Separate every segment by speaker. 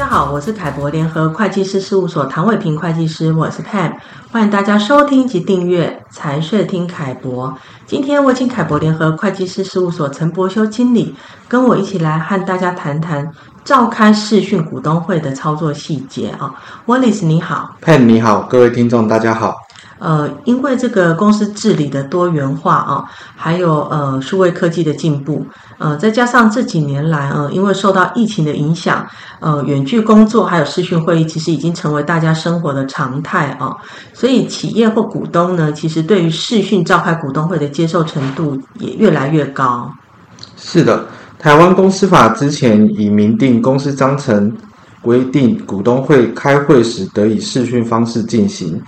Speaker 1: 大家好，我是凯博联合会计师事务所唐伟平会计师，我是 Pam，欢迎大家收听及订阅财税听凯博。今天我请凯博联合会计师事务所陈博修经理跟我一起来和大家谈谈召开视讯股东会的操作细节啊。Wallace 你好
Speaker 2: ，Pam 你好，各位听众大家好。
Speaker 1: 呃，因为这个公司治理的多元化啊，还有呃数位科技的进步，呃，再加上这几年来呃，因为受到疫情的影响，呃，远距工作还有视讯会议，其实已经成为大家生活的常态啊。所以企业或股东呢，其实对于视讯召开股东会的接受程度也越来越高。
Speaker 2: 是的，台湾公司法之前已明定公司章程规定，股东会开会时得以视讯方式进行。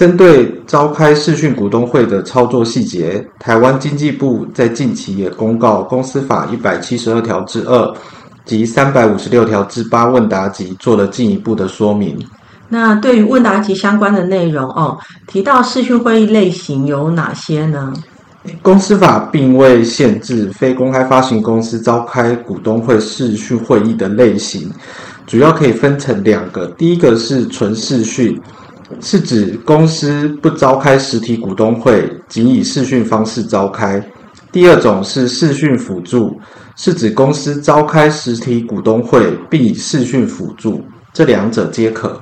Speaker 2: 针对召开视讯股东会的操作细节，台湾经济部在近期也公告《公司法》一百七十二条之二及三百五十六条之八问答集，做了进一步的说明。
Speaker 1: 那对于问答集相关的内容哦，提到视讯会议类型有哪些呢？
Speaker 2: 《公司法》并未限制非公开发行公司召开股东会视讯会议的类型，主要可以分成两个，第一个是纯视讯。是指公司不召开实体股东会，仅以视讯方式召开。第二种是视讯辅助，是指公司召开实体股东会，并以视讯辅助，这两者皆可。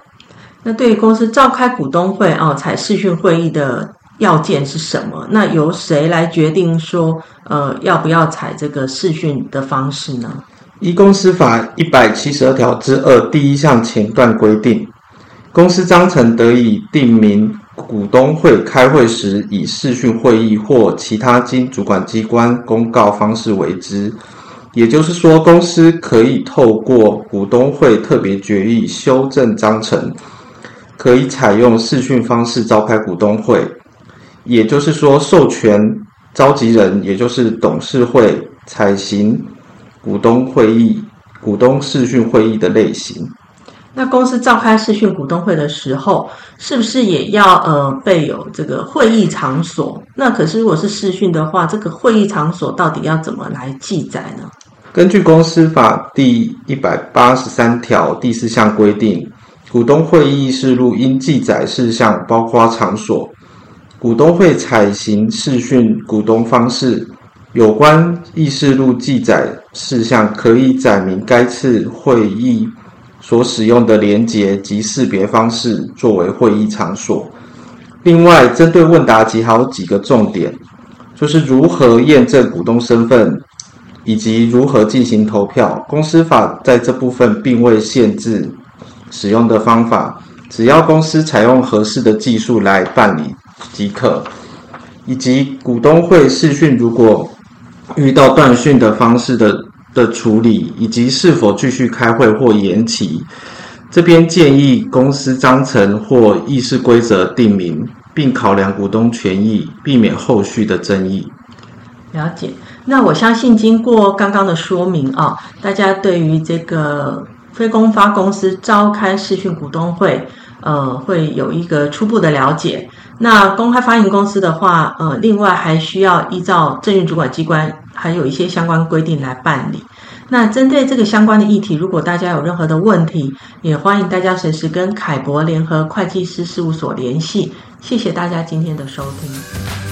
Speaker 1: 那对于公司召开股东会哦，采视讯会议的要件是什么？那由谁来决定说，呃，要不要采这个视讯的方式呢？
Speaker 2: 依公司法一百七十二条之二第一项前段规定。公司章程得以定明，股东会开会时以视讯会议或其他经主管机关公告方式为之。也就是说，公司可以透过股东会特别决议修正章程，可以采用视讯方式召开股东会。也就是说，授权召集人，也就是董事会采行股东会议、股东视讯会议的类型。
Speaker 1: 那公司召开视讯股东会的时候，是不是也要呃备有这个会议场所？那可是如果是视讯的话，这个会议场所到底要怎么来记载呢？
Speaker 2: 根据公司法第一百八十三条第四项规定，股东会议事录应记载事项包括场所。股东会采行视讯股东方式，有关议事录记载事项可以载明该次会议。所使用的连接及识别方式作为会议场所。另外，针对问答集还有几个重点，就是如何验证股东身份，以及如何进行投票。公司法在这部分并未限制使用的方法，只要公司采用合适的技术来办理即可。以及股东会视讯如果遇到断讯的方式的。的处理以及是否继续开会或延期，这边建议公司章程或议事规则定明，并考量股东权益，避免后续的争议。
Speaker 1: 了解。那我相信经过刚刚的说明啊，大家对于这个非公发公司召开视讯股东会，呃，会有一个初步的了解。那公开发行公司的话，呃，另外还需要依照证运主管机关还有一些相关规定来办理。那针对这个相关的议题，如果大家有任何的问题，也欢迎大家随时跟凯博联合会计师事务所联系。谢谢大家今天的收听。